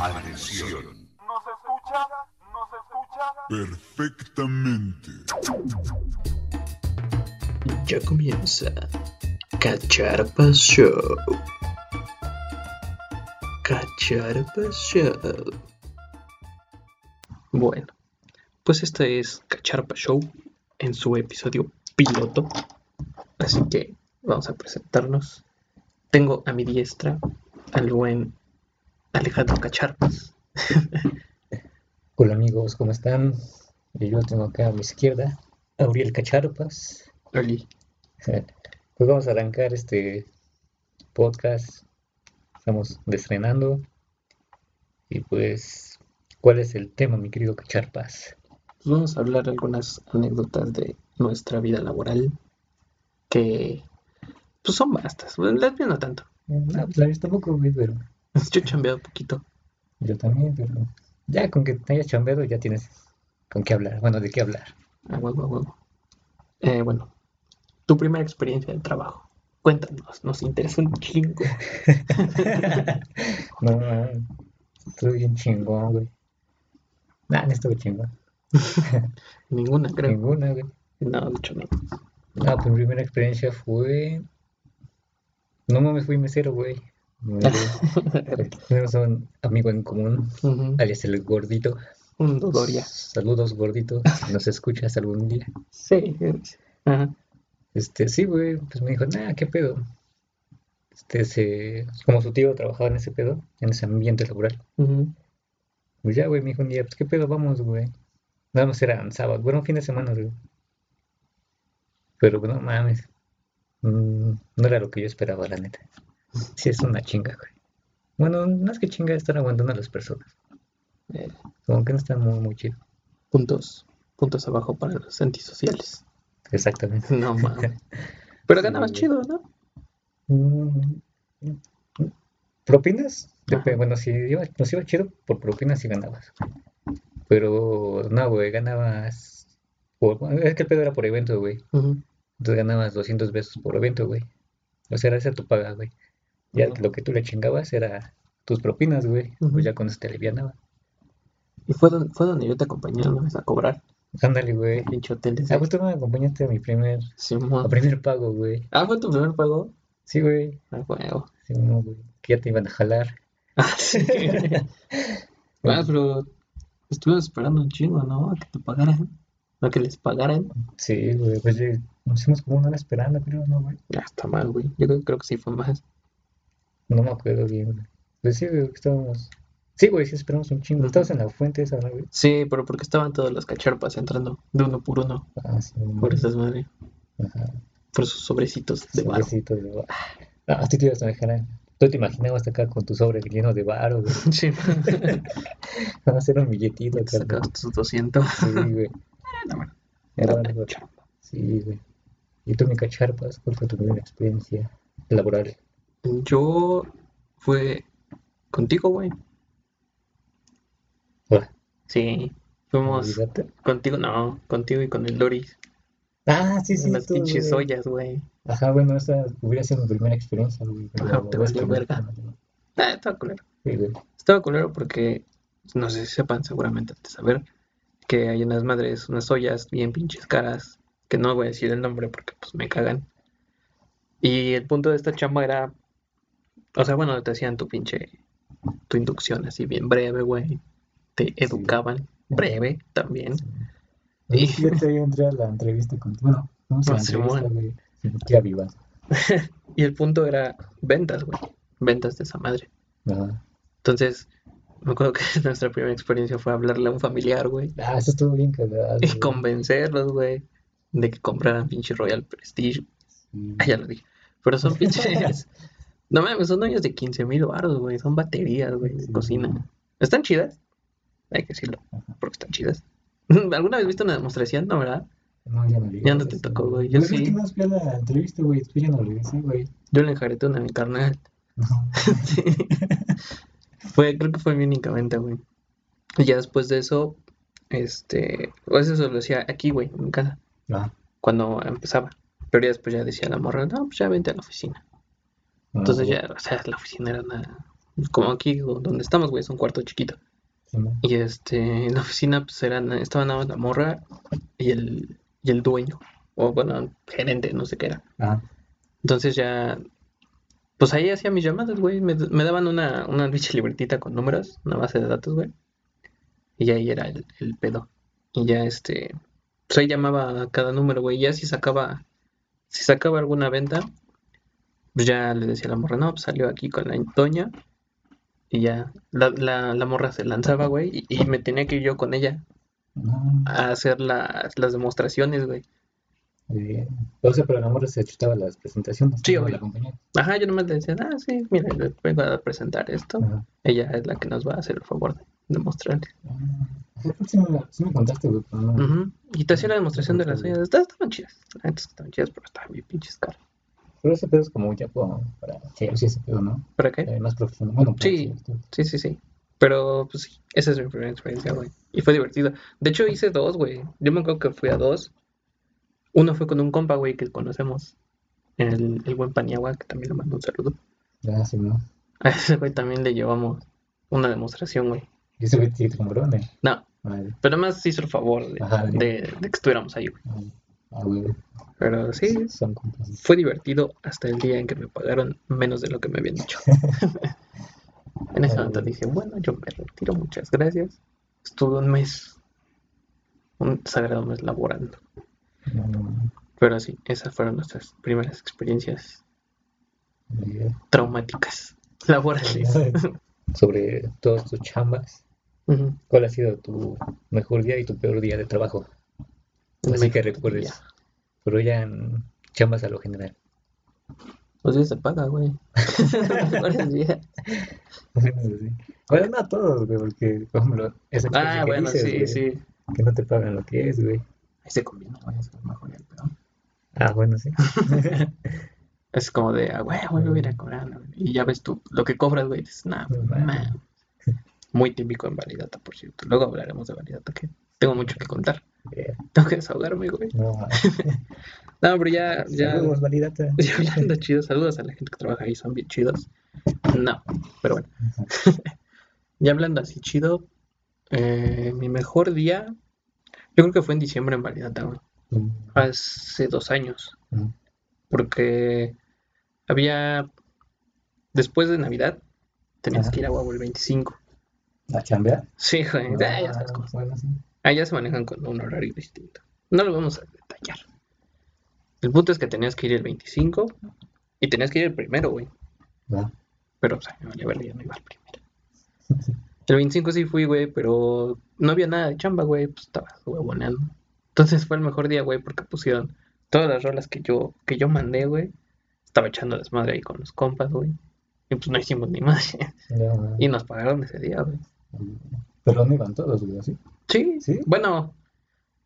Agresión. ¿Nos escucha? ¿Nos escucha? Perfectamente. Ya comienza Cacharpa Show. Cacharpa Show. Bueno, pues este es Cacharpa Show en su episodio piloto. Así que vamos a presentarnos. Tengo a mi diestra al buen Alejandro Cacharpas. Hola amigos, ¿cómo están? Yo tengo acá a mi izquierda a Uriel Cacharpas. Oli. Pues vamos a arrancar este podcast. Estamos estrenando. Y pues, ¿cuál es el tema, mi querido Cacharpas? Pues vamos a hablar algunas anécdotas de nuestra vida laboral que pues son bastas. Las mías no tanto. No, pues la tampoco, pero Yo he chambeado poquito. yo también, pero ya con que te hayas chambeado ya tienes con qué hablar. Bueno, de qué hablar. A huevo, a huevo. Eh, bueno, tu primera experiencia de trabajo. Cuéntanos, nos interesa un chingo. No, no, estuve bien chingón, güey. Nah, no estuve chingón. Ninguna, creo. Ninguna, güey. No, de hecho no. No, mi primera experiencia fue. No mames, fui mesero, güey. Tenemos un amigo en común, Ujú. alias el gordito. Un Dodoria. Saludos, gordito. Si nos escuchas algún día. Sí. Ajá. Este, sí, güey. Pues me dijo, nah, ¿qué pedo? Este, se... como su tío trabajaba en ese pedo, en ese ambiente laboral. Pues ya, güey, me dijo un día, pues, ¿qué pedo? Vamos, güey. Nada más eran sábados, bueno, fin de semana, güey. Pero, no mames. Mm, no era lo que yo esperaba, la neta. Sí, es una chinga, güey. Bueno, no es que chinga estar aguantando a las personas. Eh, Como que no está muy, muy chido. puntos. Puntos abajo para los antisociales. Exactamente. No mames. Pero ganabas chido, ¿no? Mm, ¿Propinas? Ajá. Bueno, si iba, nos iba chido, por propinas sí ganabas. Pero, no, güey, ganabas... por- es que el pedo era por evento, güey. Entonces ganabas 200 pesos por evento, güey. O sea, era esa tu paga, güey. Ya lo que tú le chingabas era tus propinas, güey. Pues ya con eso te alivianaba. Y fue donde, fue donde yo te acompañé vez a cobrar. Ándale, güey. Pinche hotel Ah, pues tú me acompañaste a mi primer, a primer pago, güey. Ah, fue tu primer pago. Sí, güey. Ah, huevo. Sí, no, güey. Que ya te iban a jalar. Ah, sí. Ah, pero estuvimos esperando un chingo, ¿no? A que te pagaran. A que les pagaran. Sí, güey. Pues ya nos hicimos como una hora esperando, creo, ¿no, güey? Ya está mal, güey. Yo creo, creo que sí fue más. No me acuerdo bien. Pues sí, güey, que estábamos... Sí, güey, sí esperamos un chingo. Estabas en la fuente esa, ¿no, güey? Sí, pero porque estaban todas las cacharpas entrando de uno por uno. Ah, sí. Por esas madre. Ajá. Por sus sobrecitos de barro. Sobrecito de bar. Ah, a ti te ibas a dejar. Tú te imaginabas acá con tu sobre lleno de güey. Sí. Van a hacer un billetito acá. Sacabas tus 200. Sí, güey. No, bueno. Era algo- chamba. Sí, güey. ¿Y tú, mi cacharpas? ¿Cuál fue tu primera experiencia laboral? Yo fue contigo, güey. Hola. Sí. Fuimos contigo, no, contigo y con el Doris. Ah, sí, sí. las tú, pinches güey. ollas, güey. Ajá, bueno, esa hubiera sido mi primera experiencia, güey. pero Ajá, te voy a valió escribir. verga. Ah, estaba culero. Sí, güey. Estaba culero porque, no sé si sepan seguramente antes de saber, que hay unas madres, unas ollas bien pinches caras, que no voy a decir el nombre porque pues me cagan. Y el punto de esta chamba era, o sea, bueno, te hacían tu pinche, tu inducción así bien breve, güey. Te educaban, breve también. Y yo entré a la entrevista contigo. Bueno, vamos a la Ah, entrevista, a vivas. Y el punto era ventas, güey. Ventas de esa madre. Ajá. Entonces, me acuerdo que nuestra primera experiencia fue hablarle a un familiar, güey. Ah, eso estuvo bien cagado. Y convencerlos, güey, de que compraran pinche Royal Prestige. Sí. Ah, ya lo dije. Pero son pinches. No mames, son ollas de 15 mil baros, güey. Son baterías, güey, de Sí. cocina. ¿Están chidas? Hay que decirlo, porque están chidas. ¿Alguna vez viste una demostración? No, ¿verdad? No, ya no le Ya no te tocó, güey. Yo Pues es sí. que no fui a la entrevista, güey. Tú ya no le decís, güey. Yo le enjaré una a mi carnal. No. Sí. Fue, creo que fue mi única venta, güey. Y ya después de eso, este, pues eso lo hacía aquí, güey, en mi casa, Ah, cuando empezaba. Pero ya después ya decía la morra, no, pues ya vente a la oficina. Entonces ya, o sea, la oficina era una como aquí do- donde estamos, güey, es un cuarto chiquito. Sí, ¿no? Y este, en la oficina, pues eran, estaban nada más la morra y el, y el dueño, o bueno, gerente, no sé qué era. Ajá. Entonces ya, pues ahí hacía mis llamadas, güey. Me, me daban una, una pinche libretita con números, una base de datos, güey. Y ahí era el, el pedo. Y ya este, pues ahí llamaba a cada número, güey. Ya si sacaba, si sacaba alguna venta, pues ya le decía a la morra, no, pues salió aquí con la doña. Y ya, la, la, la morra se lanzaba, güey. Y, y me tenía que ir yo con ella No, a hacer las, las demostraciones, güey. muy bien. O sea, pero la morra se chutaba las presentaciones. Sí, compañía. Ajá, yo nomás le decía, ah, sí, mira, le vengo a presentar esto. Ajá. Ella es la que nos va a hacer el favor de demostrarle. Ah, sí, sí me contaste, güey. Y te hacía la demostración de las uñas. Estaban chidas. La neta es que estaban chidas, pero estaban bien pinches caras. Pero ese pedo es como ya como para Chelsea, ese pedo, ¿no? ¿Para qué? Eh, más profesional. Bueno, Sí. Sí, sí, sí. Pero, pues sí, esa es mi primera experiencia, güey. Y fue divertido. De hecho, hice dos, güey. Yo me acuerdo que fui a dos. Uno fue con un compa, güey, que conocemos. El, el buen Paniagua, que también le mando un saludo. Ya, sí, ¿no? A ese güey también le llevamos una demostración, güey. Y ese güey te compró, ¿no? Vale. pero además hizo el favor de, Ajá, de- de, de que estuviéramos ahí, güey. Vale. Pero sí, Son fue divertido hasta el día en que me pagaron menos de lo que me habían dicho. En ese momento dije, bueno, yo me retiro, muchas gracias. Estuve un mes, un sagrado mes laborando. Pero sí, esas fueron nuestras primeras experiencias traumáticas laborales. Sobre todas tus chambas. ¿cuál ha sido tu mejor día y tu peor día de trabajo? El Así que recuerdes. Pero ya en chambas a lo general. Los días se paga, güey. Mejores días. Bueno, sí. Bueno, no todos, güey, porque, por ejemplo, esa experiencia Ah, que bueno, dices, sí, güey, sí. que no te pagan lo que es, güey. Ahí se combina, güey, es el mejor y el peor. Ah, bueno, sí. Es como de, ah, güey, güey, lo hubiera cobrando. güey. Y ya ves tú lo que cobras, güey. Dices, nah, No mames. Muy típico en Validata, por cierto. Luego hablaremos de Validata, que tengo mucho que contar. Bien. Tengo que desahogarme, güey. No, No, pero ya, ya, Saludos, validata. ya hablando chido, saludos a la gente que trabaja ahí, son bien chidos. No, pero bueno. Ya hablando así chido, eh, mi mejor día, yo creo que fue en diciembre en Validata, güey. Mm, Hace dos años. mm. porque había después de Navidad tenías Ajá. que ir a huevo el 25. ¿A chambear? Sí, güey, ah, ya sabes cómo. Bueno, sí. Allá se manejan con un horario distinto. No lo vamos a detallar. El punto es que tenías que ir el 25 y tenías que ir el primero, güey. Va. Pero, o sea, me vale verga, ya no iba al primero. El 25 sí fui, güey, pero no había nada de chamba, güey, pues estaba huevoneando. Entonces fue el mejor día, güey, porque pusieron todas las rolas que yo, que yo mandé, güey. Estaba echando desmadre ahí con los compas, güey. Y pues no hicimos ni más. Y nos pagaron ese día, güey. Pero no iban todos, güey, ¿sí? Sí, ¿Sí? bueno,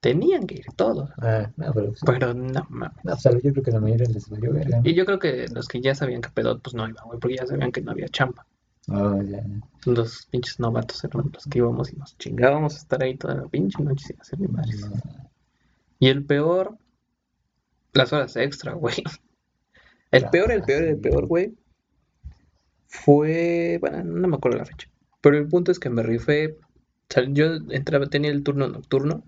tenían que ir todos, Ah, no, pero sí. pero no mames. No, pues a lo- yo creo que la mayoría les valió verga, ¿no? Y yo creo que los que ya sabían que pedo, pues no iban, güey, porque ya sabían que no había chamba. Ah, ya. Los pinches novatos eran los que íbamos y nos chingábamos a estar ahí toda la pinche noche sin hacer ni madres. No, Y el peor, las horas extra, güey. El Ah, peor, el peor, el peor, güey, fue, bueno, no me acuerdo la fecha, pero el punto es que me rifé, o sea, yo entraba, tenía el turno nocturno,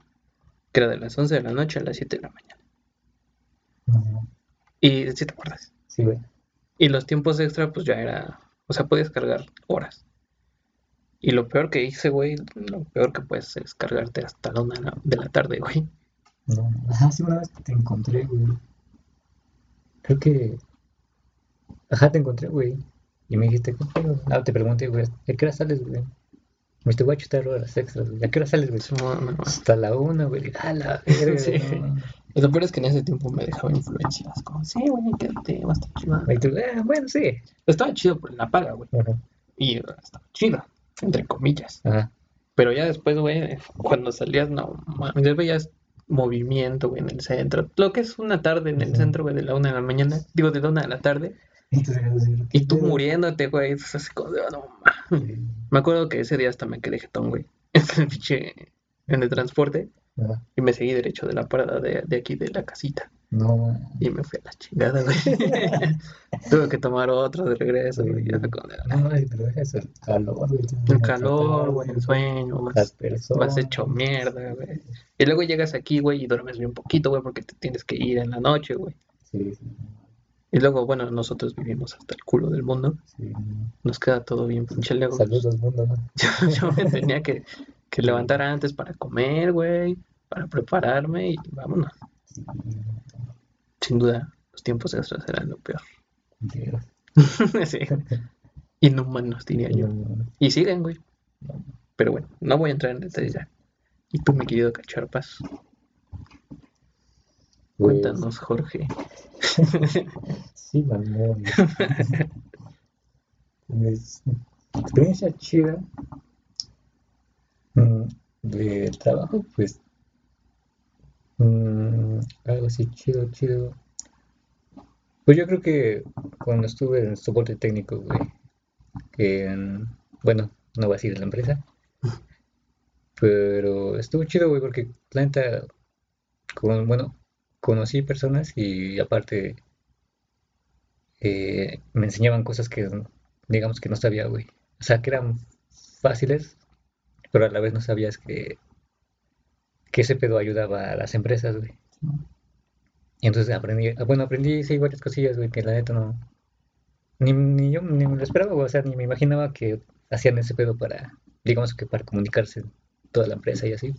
que era de las 11 de la noche a las 7 de la mañana. no. Y si te acuerdas. Sí, güey. Y los tiempos extra, pues ya era, o sea, podías cargar horas. Y lo peor que hice, güey, lo peor que puedes es cargarte hasta la una de la- de tarde, güey. No. Ajá, sí, una vez que te encontré, güey. Creo que. Ajá, te encontré, güey. Y me dijiste, ¿qué pedo? Ah, te pregunté, güey, ¿a qué hora sales, güey? Me dijiste, voy a chutar horas extras, güey. ¿A qué hora sales, güey? No, no. Hasta la una, güey. A la verga, Sí. Y lo peor es que en ese tiempo me dejaba influencias, como, sí, güey, quédate, va a estar chido. Y tú, ah, bueno, sí. Estaba chido por la paga, güey. Ajá. Y estaba chido, entre comillas. Ajá. Pero ya después, güey, cuando salías, no mames, ya veías movimiento, güey, en el centro. Lo que es una tarde en el centro, güey, de la una de la mañana, digo, de la una de la tarde, Y tú, dejas y muriéndote, güey, es así como de, "Ah, no. Sí. Me acuerdo que ese día hasta me quedé jetón, güey, en el pinche, en el transporte, Ajá. y me seguí derecho de la parada de, de aquí de la casita. No, Y me fui a la chingada, güey. Tuve que tomar otro de regreso, güey. Como de, no, no, pero es el calor, güey. El calor, güey, el sueño, Las vas, personas. vas hecho mierda, güey. Y luego llegas aquí, güey, y duermes bien poquito, güey, porque te tienes que ir en la noche, güey. Sí, sí, Y luego, bueno, nosotros vivimos hasta el culo del mundo. sí. Nos queda todo bien pinche lejos. Saludos, mundo, ¿no? Yo, yo me tenía que, que levantar antes para comer, güey, para prepararme y vámonos. Sí, Sin duda, los tiempos extras eran lo peor. Dios. Sí. Inhumanos, diría yo. Y siguen, güey. Pero bueno, no voy a entrar en detalles ya. Y tú, mi querido Cacharpas, cuéntanos, Jorge. Sí, mamón. Pues, experiencia chida mm, de trabajo, pues mm, algo así chido, chido. Pues yo creo que cuando estuve en soporte técnico, güey, que en- bueno, no voy a decir la empresa, pero estuvo chido, güey, porque la neta, con, bueno, conocí personas y aparte eh, me enseñaban cosas que digamos que no sabía, güey. O sea, que eran fáciles, pero a la vez no sabías que, que ese pedo ayudaba a las empresas, güey. Y entonces aprendí, bueno, aprendí sí, varias cosillas, güey, que la neta no, ni, ni yo ni me lo esperaba, güey, o sea, ni me imaginaba que hacían ese pedo para, digamos que para comunicarse toda la empresa y así.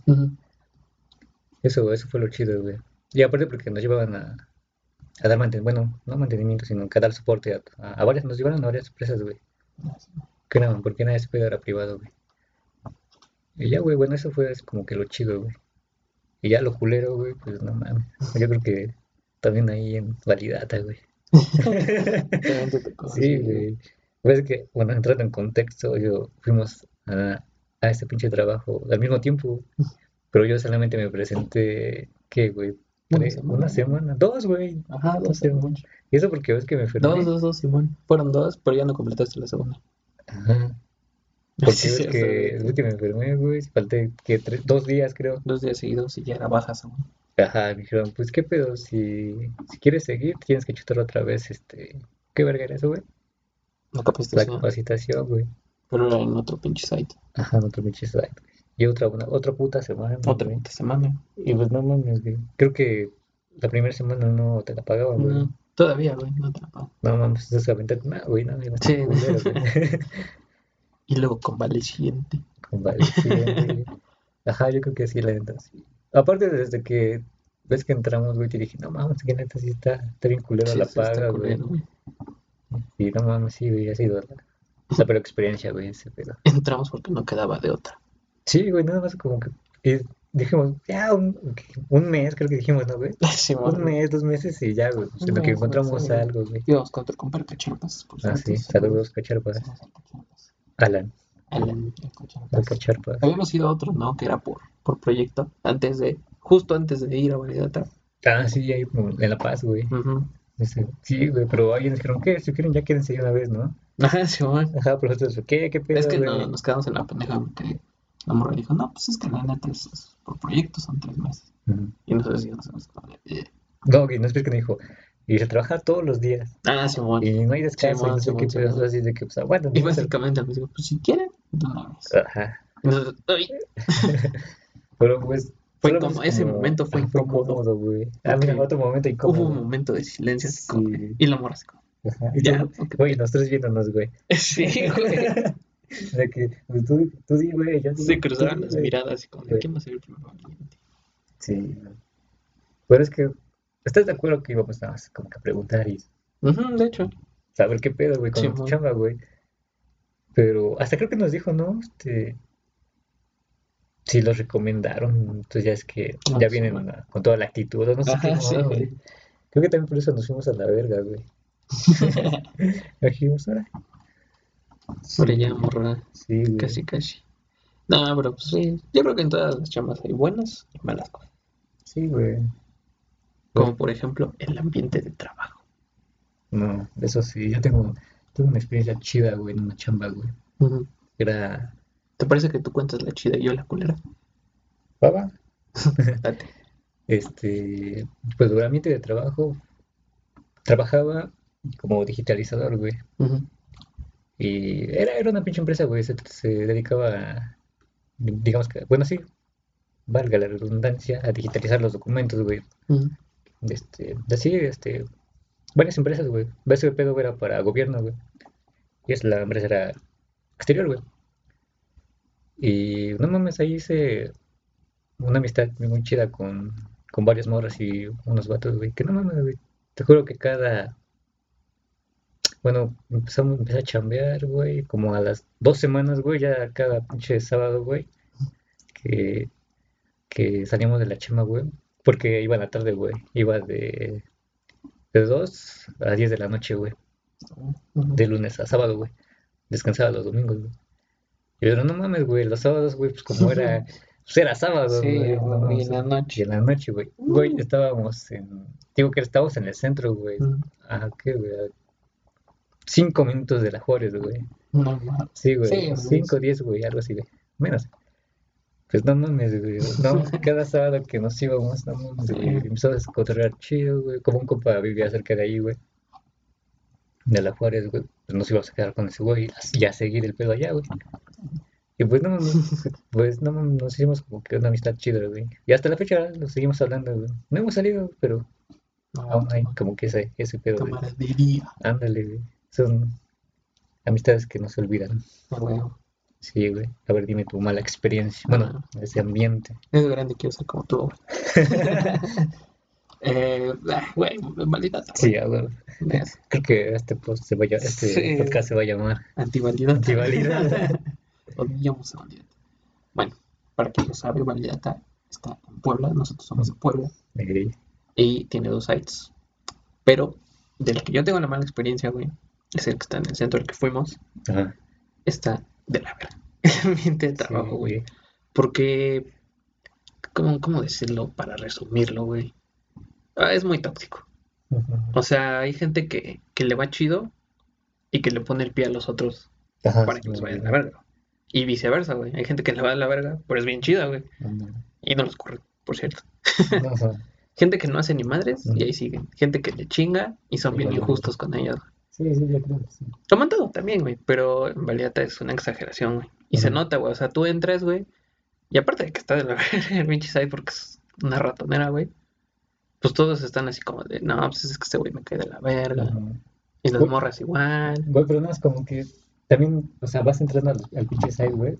Eso, eso fue lo chido, güey. Y aparte porque nos llevaban a, a dar mantenimiento, bueno, no mantenimiento, sino que a dar soporte a, a- a varias, nos llevaron a varias empresas, güey. Que no, porque nada ese pedo era privado, güey. Y ya, güey, bueno, eso fue como que lo chido, güey. Y ya lo culero, güey, pues no mames. Yo creo que también ahí en Validata, güey. Sí, güey. Pues que, bueno, entrando en contexto, yo fuimos a, a este pinche trabajo al mismo tiempo, pero yo solamente me presenté, ¿qué, güey? Una Tres- semana. Una semana, dos, güey. Ajá, dos, semanas. Y eso porque ves que me enfermé. dos, dos, dos, Simón. Fueron dos, pero ya no completaste la segunda. Ajá. Porque Sí, ves que, ves que me enfermé, güey. Falté, que tres, dos días, creo. Dos días seguidos y ya era bajas aún. Ajá, me dijeron, pues, ¿qué pedo? Si, si quieres seguir, tienes que chutar otra vez, este... ¿Qué verga era eso, güey? La La capacitación. capacitación, güey. Pero era en otro pinche site. Ajá, en otro pinche site. Y otra, una, otra puta semana, Otra puta semana. Y pues no mames, güey. Creo que la primera semana no te la pagaban, güey. No, todavía, güey, no te la pago. No mames, entonces aventar, no, güey, no, no, Sí. culero, güey. Y luego convaleciente. Convaleciente. Ajá, yo creo que sí, la neta, sí. Aparte, desde que ves que entramos, güey, te dije, no mames, que neta sí está, está bien culero Sí, la paga, güey. Y no mames, sí, güey, ha sido la, la peor experiencia, güey, ese pedo. Entramos porque no quedaba de otra. Sí, güey, nada más como que dijimos, ya, un, un mes, creo que dijimos, ¿no, güey? Simón, Un mes, dos meses y ya, güey, pues, en lo que encontramos sí, güey. algo, güey. Íbamos contra comprar cacharpas, por Ah, sí, saludos, cacharpas. Alan, Alan, el Cacharpas. cacharpas. Habíamos ido a otro, ¿no? Que era por, por proyecto, antes de, justo antes de ir a Validata. Ah, sí, ahí como en La Paz, güey. Ese- Sí, güey, pero alguien dijeron, ¿qué? Si quieren, ya quédense de una vez, ¿no? Ajá, Simón. Ajá, pero nosotros, ¿qué? ¿Qué pedo, Es que güey? no, nos quedamos en la pendeja porque la morra dijo, no, pues es que la neta es, es por proyecto, son tres meses. Ujú. Y nosotros sí nos hemos como de, "Eh". No, que no es que me dijo, y se trabaja todos los días, Ah, Simón. y no hay descanso, y Simón, no sé qué Simón, pedo, Simón. así de que, pues, aguantan. Y ¿no? básicamente dijo, pues si quieren, de una vez. Ajá, Y "Ay". pero pues... Fue como- es ese momento fue ah, incómodo. güey. Ah, mira, otro momento Hubo incómodo. un momento de silencio así como- Sí. y la morra así como, Ajá, y ya, tú. Güey, nosotros viéndonos, güey. Sí, güey. De que, pues, tú, tú di, güey, yo Se di, las güey. miradas y como, Sí. ¿quién va a ser el primero? Sí. Pero es que, ¿estás de acuerdo que íbamos nada más como que a preguntar y Ujú, de hecho. saber qué pedo, güey, con tu Simón. chamba, güey? Pero hasta creo que nos dijo, ¿no? Este, si los recomendaron, entonces ya es que Ah, ya sí, vienen bueno. con toda la actitud, o no sé qué Ajá, sí, güey. Creo que también por eso nos fuimos a la verga, güey. Dijimos, ahora. Por allá, morra. Sí, güey. Casi, casi. No, pero pues sí. Yo creo que en todas las chambas hay buenas y malas cosas. Sí, güey. Como por ejemplo, el ambiente de trabajo. No, eso sí, yo tengo, tengo una experiencia chida, güey, en una chamba, güey. Ujú. Era, ¿Te parece que tú cuentas la chida y yo la culera? baba. Date. este, pues el ambiente de trabajo, trabajaba como digitalizador, güey. Ujú. Y era, era una pinche empresa, güey, se, se dedicaba a, digamos que, bueno, sí, valga la redundancia, a digitalizar los documentos, güey. Este, así, este, varias empresas, güey. Pedo era para gobierno, güey. Y es la empresa era exterior, güey. Y no mames, ahí hice una amistad muy, muy chida con, con varias morras y unos vatos, güey. Que no mames, güey. Te juro que cada. Bueno, empezamos, empecé a chambear, güey. Como a las dos semanas, güey. Ya cada pinche sábado, güey. Que, que salíamos de la chamba, güey. Porque iba a la tarde, güey. Iba de, de 2 a 10 de la noche, güey. De lunes a sábado, güey. Descansaba los domingos, güey. Pero no mames, güey. Los sábados, güey, pues como era. Pues era sábado, Sí, güey. no, y en la noche. Y en la noche, güey. Güey, estábamos en. Digo que estábamos en el centro, güey. Ujú. ¿A qué, güey? A cinco minutos de la Juárez, güey. No mames. Sí, güey. Sí, cinco, diez, güey, algo así, güey. Menos. Pues no mames, güey. No, cada sábado que nos íbamos, no mames, güey. Empezamos a encontrar chido, güey. Como un compa vivía cerca de ahí, güey. De la Juárez, güey. Pues nos íbamos a quedar con ese güey y a seguir el pedo allá, güey. Y pues no pues no nos hicimos como que una amistad chida, güey. Y hasta la fecha nos seguimos hablando, güey. No hemos salido, pero No, aún hay como que ese, ese pedo, güey. camaradería. Ándale, güey. Son amistades que no se olvidan. Ah. Sí, güey. A ver, dime tu mala experiencia. Bueno, ese ambiente. Es grande, quiero ser como tú. güey. eh, ah, güey, maldita. Sí, a ver. Creo que este, post se va a ll- este Sí. podcast se va a llamar Antivalidata. Antivalidata. Odiamos a Validata. Bueno, para quien no sabe, Validata está en Puebla. Nosotros somos de Puebla. Y tiene dos sites. Pero del que yo tengo la mala experiencia, güey, es el que está en el centro al que fuimos. Ajá. Está de la verga. El ambiente de trabajo, Sí, güey. Porque, ¿cómo, cómo decirlo para resumirlo, güey? Ah, es muy tóxico. O sea, hay gente que, que le va chido y que le pone el pie a los otros Ajá, para sí, que los vayan a la verga. Y viceversa, güey. Hay gente que le va a la verga, pero es bien chida, güey. Y no los corre, por cierto. Gente que no hace ni madres y ahí siguen. Gente que le chinga y son bien injustos con ellos. Sí, sí, yo creo que sí. Toman todo también, güey. Pero en realidad es una exageración, güey. Y se nota, güey. O sea, tú entras, güey. Y aparte de que está de la verga el pinche site porque es una ratonera, güey. Pues todos están así como de, no, pues es que este güey me cae de la verga. Ajá. Y las Güey. morras igual. Güey, pero no es como que también, o sea, vas entrando al, al pinche site, güey,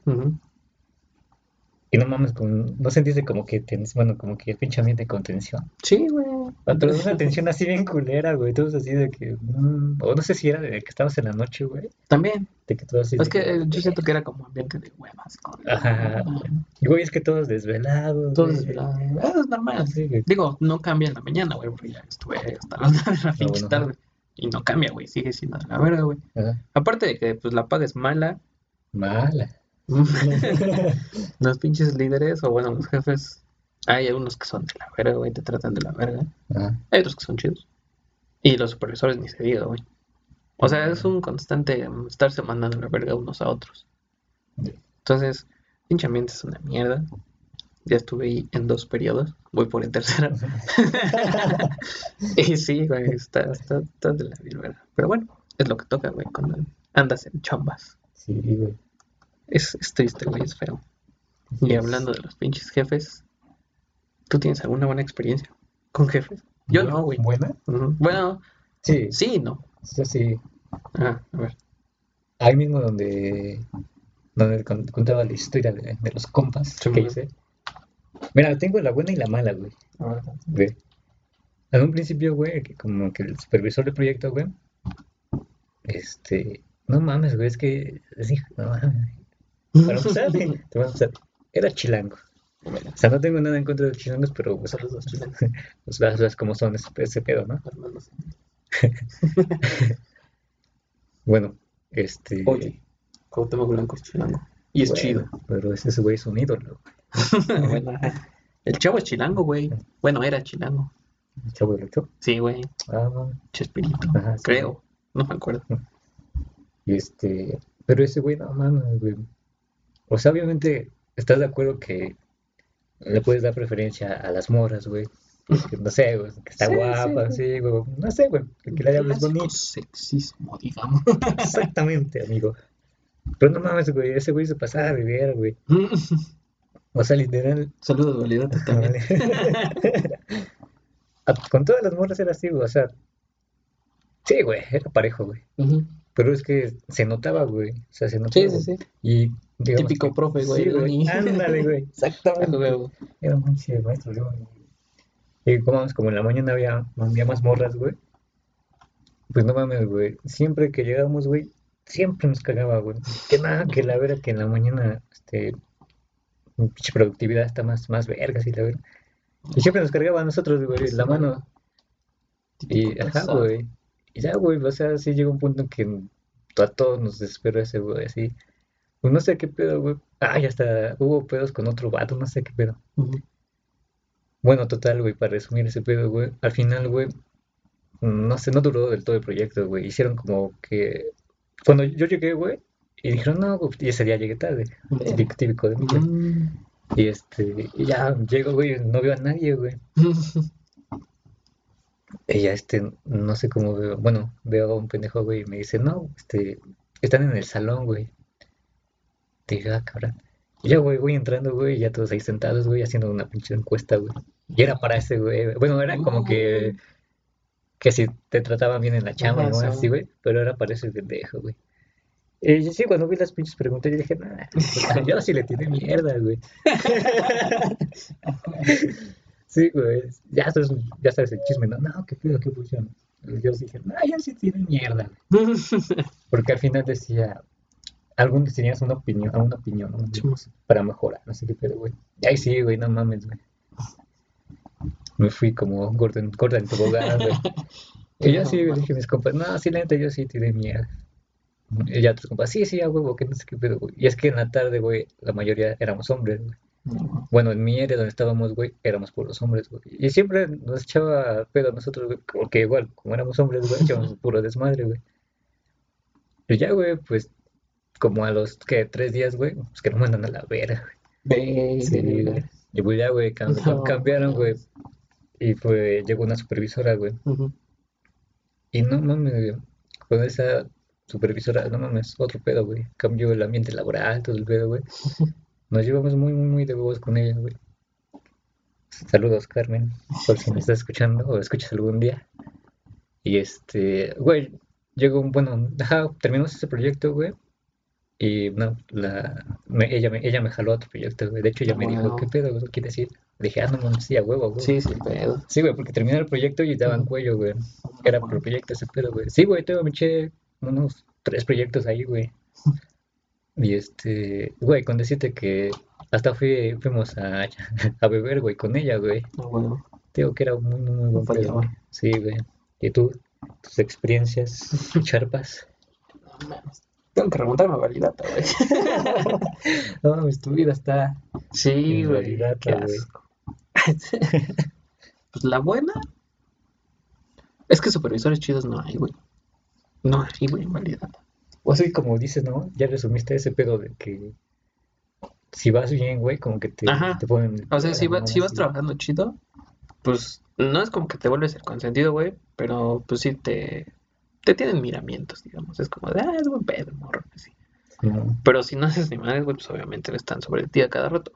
y no mames, con, no sentiste como que, tens- bueno, como que el pinche ambiente con tensión. Sí, güey. Ah, Pero una tensión así bien culera, güey, todos así de que, mm, o no sé si era de que estabas en la noche, güey, También. de que todos así Es de que eh, yo siento que era como ambiente de huevas. Como, Ajá. Y, Güey, es que todos desvelados, Todo güey. desvelado. Ah, es normal. Sí, güey. Digo, no cambia en la mañana, güey, porque ya estuve hasta las 9 de la pinche bueno. tarde. Y no cambia, güey, sigue siendo de la verga, güey. Ajá. Aparte de que, pues, la paga es mala. Mala. los pinches líderes, o bueno, los jefes, hay algunos que son de la verga, güey, te tratan de la verga. Ajá. Hay otros que son chidos. Y los supervisores ni se diga, güey. O sea, es un constante estarse mandando la verga unos a otros. Entonces, pinche ambiente es una mierda. Ya estuve ahí en dos periodos, voy por el tercero. y sí, güey, está, está, está de la verga. Pero bueno, es lo que toca, güey, cuando andas en chambas. Sí, güey. Es, es triste, güey, es feo. Y hablando de los pinches jefes, ¿tú tienes alguna buena experiencia con jefes? Yo no, güey. ¿Buena? Bueno, Sí, sí, no. sí, sí. Ah, a ver. Ahí mismo donde, donde con- contaba la historia de, de los compas Sí, que hice. Mira, tengo la buena y la mala, güey. A ver. Ve. En un principio, güey, que como que el supervisor del proyecto, güey, este, no mames, güey, es que, sí, no mames. Para empezar, güey, te voy a empezar, era chilango. O sea, no tengo nada en contra de los chilangos, pero pues, son los dos chilangos, pues vas, vas como son ese, ese pedo, ¿no? Bueno, este, Oye, Cuauhtémoc Blanco es chilango. Y es bueno, chido. Pero ese güey es un ídolo. Bueno, el chavo es chilango, güey. Bueno, era chilango. El chavo del ocho. Sí, güey. Ah. Chespirito. Ajá, sí. Creo. No me acuerdo. Y este, pero ese güey, no mames, güey. O sea, obviamente, estás de acuerdo que le puedes dar preferencia a las morras, güey. No sé, güey, que está Sí, sí, guapa, sí. sí, güey. No sé, güey, que le hables Clásico bonito. sexismo, digamos. Exactamente, amigo. Pero no mames, güey, ese güey se pasaba de ver, güey. O sea, literal. Saludos, validate también. Con todas las morras era así, güey, o sea. Sí, güey, era parejo, güey. Pero es que se notaba, güey. O sea, se Sí, notaba. sí, sí. Y digamos Típico que- profe, güey, Sí, güey. Ándale, güey. Exactamente. huevo. Era un pinche maestro, yo. Y como, como en la mañana había, había más morras, güey. Pues no mames, güey. Siempre que llegábamos, güey, siempre nos cagaba, güey. Que nada, que la vera que en la mañana, este, mi pinche productividad está más, más vergas y la vera. Y siempre nos cargaba a nosotros, güey, la mano. Y, ajá, güey. Y ya, güey, o sea, sí llegó un punto en que a todos nos desesperó ese, güey, así. Pues no sé qué pedo, güey. Ah, ya hasta hubo pedos con otro vato, no sé qué pedo. Bueno, total, güey, para resumir ese pedo, güey, al final, güey, no sé, no duró del todo el proyecto, güey. Hicieron como que. Cuando yo llegué, güey, y dijeron, no, güey, y ese día llegué tarde. Típico, típico de mí. Mm. Y este, y ya llego, güey, no veo a nadie, güey. Y ya, este, no sé cómo veo. Bueno, veo a un pendejo, güey, y me dice, no, este, están en el salón, güey. Te ah, cabrón. Y ya, güey, voy entrando, güey, ya todos ahí sentados, güey, haciendo una pinche encuesta, güey. Y era para ese, güey. Bueno, era como que, que si te trataban bien en la chamba, ¿no? sí. Así, güey. Pero era para ese pendejo, güey. Y yo sí, cuando vi las pinches preguntas, yo dije, nah, yo sí le tiré mierda, güey. Sí, güey. Ya sabes, ya sabes el chisme, ¿no? No, qué pedo, qué. Y Yo dije, no, ya sí tiene mierda. güey". Porque al final decía, algunos tenías una opinión, una opinión, ¿no? Para mejorar, no sé qué pedo, güey. Y ahí sí, güey, no mames, güey. Me fui como Gordon, Gordon Tobogán, güey. Y yo sí, dije a mis compas, no, sí, la neta, yo sí tiré mierda. Y ya otros compas, sí, sí, a huevo, que no sé qué pedo, güey. Y es que en la tarde, güey, la mayoría éramos hombres, güey. Bueno, en mi área donde estábamos, güey, éramos puros hombres, güey. Y siempre nos echaba pedo a nosotros, güey, porque igual, como éramos hombres, güey, echábamos puro desmadre, güey. Y ya, güey, pues, como a los, que Tres días, güey, pues que nos mandan a la vera, güey. Sí, güey. Y pues ya, güey, cam- No, cambiaron, güey. Y fue, llegó una supervisora, güey. Y no mames, güey, con esa supervisora, no mames, otro pedo, güey. Cambió el ambiente laboral, todo el pedo, güey. Nos llevamos muy, muy, muy de huevos con ella, güey. Saludos, Carmen, por si me estás escuchando o escuchas algún día. Y este, güey, llegó un, bueno, ajá, terminamos ese proyecto, güey. Y no, la, me- ella, me, ella me jaló a otro proyecto, güey. De hecho, ella me dijo. ¿qué pedo, güey? ¿Qué quieres decir? Le dije, ah, no mames, sí, a huevo, güey. Sí, sí, pedo. Sí, güey, porque terminé el proyecto y daban cuello, güey. Era por proyecto ese pedo, güey. Sí, güey, tengo me eché unos tres proyectos ahí, güey. Y este, güey, con decirte que hasta fui, fuimos a, a beber, güey, con ella, güey. No, bueno. Digo que era muy, muy, muy buen pedo, güey. Sí, güey. ¿Y tú? ¿Tus experiencias, charpas? No mames. Tengo que remontarme a validata, güey. No mames, tu vida está... Sí, güey. qué asco. Pues la buena es que supervisores chidos no hay, güey. No hay, güey, en validata. O así como dices, ¿no? Ya resumiste ese pedo de que si vas bien, güey, como que te, Ajá. te ponen... O sea, si, va- si vas trabajando chido, pues no es como que te vuelves el consentido, güey, pero pues sí te, te tienen miramientos, digamos. Es como de, ah, es buen pedo, morro, así. Pero si no haces ni madre, güey, pues obviamente están sobre ti a cada rato.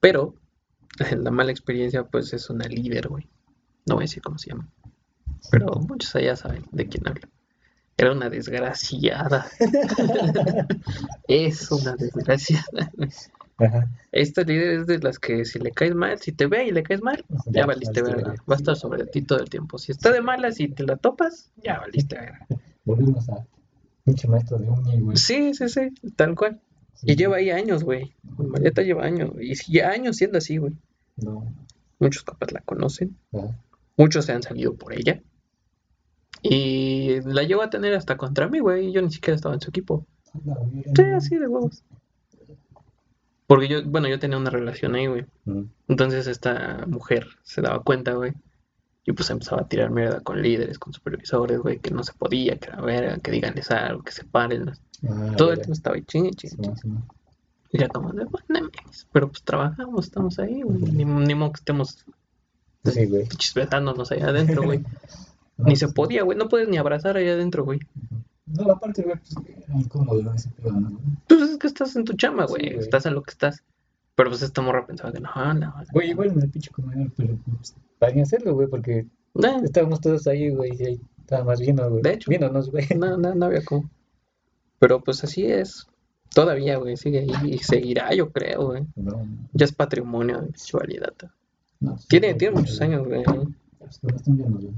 Pero la mala experiencia, pues es una líder, güey. No voy a decir cómo se llama. Pero muchos allá saben de quién hablo. Era una desgraciada. es una desgraciada. Ajá. Esta líder es de las que si le caes mal, si te ve y le caes mal, ya Ya, valiste verga. Va a estar sobre ti todo el tiempo. Si está de malas y te la topas, ya valiste verga. Volvimos a pinche maestro de uni, güey. Sí, sí, sí, tal cual. Y lleva ahí años, güey. Marieta lleva años. Y sigue años siendo así, güey. No. Muchos capaz la conocen. Ajá. Muchos se han salido por ella. Y la llegó a tener hasta contra mí, güey. y Yo ni siquiera estaba en su equipo. Sí, así de huevos. Porque yo, bueno, yo tenía una relación ahí, güey. Mm. Entonces esta mujer se daba cuenta, güey. Y pues empezaba a tirar mierda con líderes, con supervisores, güey, que no se podía, que la verga, que díganles algo, que se paren. Ah, Todo tiempo estaba ahí, chingue, chingue, Simón. Y ya como de, bueno, pero pues trabajamos, estamos ahí, güey. Ni, ni modo que estemos Sí, güey. ahí adentro, güey. No, Ni se sí. podía, güey. No puedes ni abrazar ahí adentro, güey. No, aparte, güey, pues era incómodo, ¿no? Ese pedo, ¿no? Pues es que estás en tu chama, Sí, güey. güey. estás en lo que estás. Pero pues esta morra pensaba que no, no, no. Güey, igual en el pinche comedor, pero pues, para hacerlo, güey, porque No, estábamos todos ahí, güey, y ahí estábamos viendo, güey. De hecho. Viéndonos, güey. no, no, no había como. Pero pues así es. Todavía, güey, sigue ahí y seguirá, yo creo, güey. No, Ya es patrimonio de validata. no. sí, Tiene, güey, tiene güey, muchos años, güey. pues, no están viendo, güey.